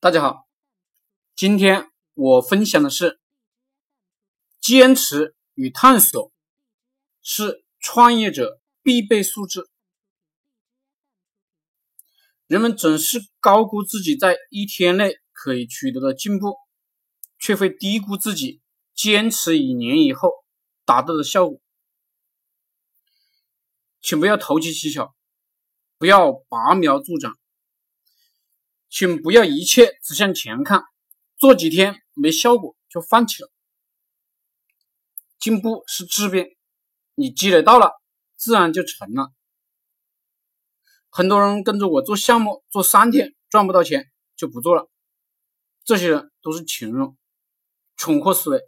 大家好，今天我分享的是坚持与探索是创业者必备素质。人们总是高估自己在一天内可以取得的进步，却会低估自己坚持一年以后达到的效果。请不要投机取巧，不要拔苗助长。请不要一切只向前看，做几天没效果就放弃了。进步是质变，你积累到了，自然就成了。很多人跟着我做项目，做三天赚不到钱就不做了，这些人都是穷人，蠢货思维，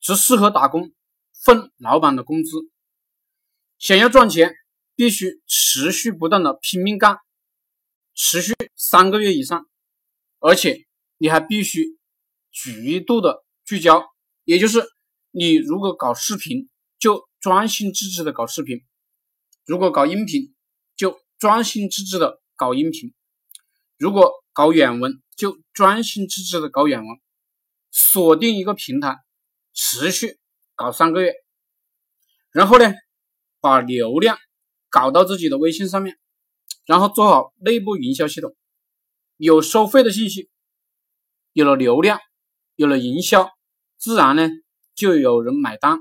只适合打工，分老板的工资。想要赚钱，必须持续不断的拼命干。持续三个月以上，而且你还必须极度的聚焦，也就是你如果搞视频，就专心致志的搞视频；如果搞音频，就专心致志的搞音频；如果搞远文，就专心致志的搞远文。锁定一个平台，持续搞三个月，然后呢，把流量搞到自己的微信上面。然后做好内部营销系统，有收费的信息，有了流量，有了营销，自然呢就有人买单。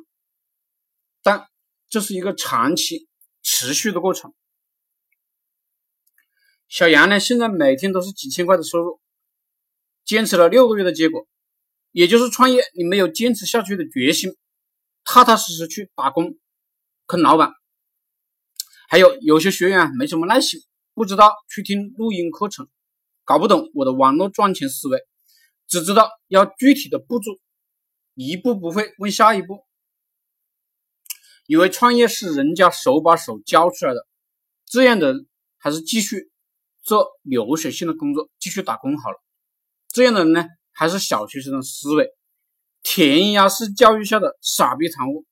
但这是一个长期持续的过程。小杨呢现在每天都是几千块的收入，坚持了六个月的结果，也就是创业你没有坚持下去的决心，踏踏实实去打工，坑老板。还有有些学员没什么耐心。不知道去听录音课程，搞不懂我的网络赚钱思维，只知道要具体的步骤，一步不会问下一步，以为创业是人家手把手教出来的，这样的人还是继续做流水线的工作，继续打工好了。这样的人呢，还是小学生的思维，填鸭式教育下的傻逼产物。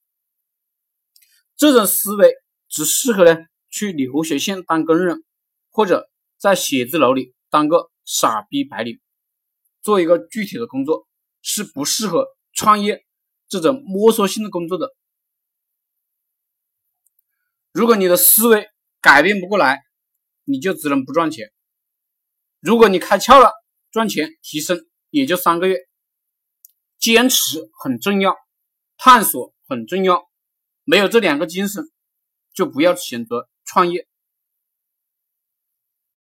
这种思维只适合呢去流水线当工人。或者在写字楼里当个傻逼白领，做一个具体的工作是不适合创业这种摸索性的工作的。如果你的思维改变不过来，你就只能不赚钱。如果你开窍了，赚钱提升也就三个月。坚持很重要，探索很重要，没有这两个精神，就不要选择创业。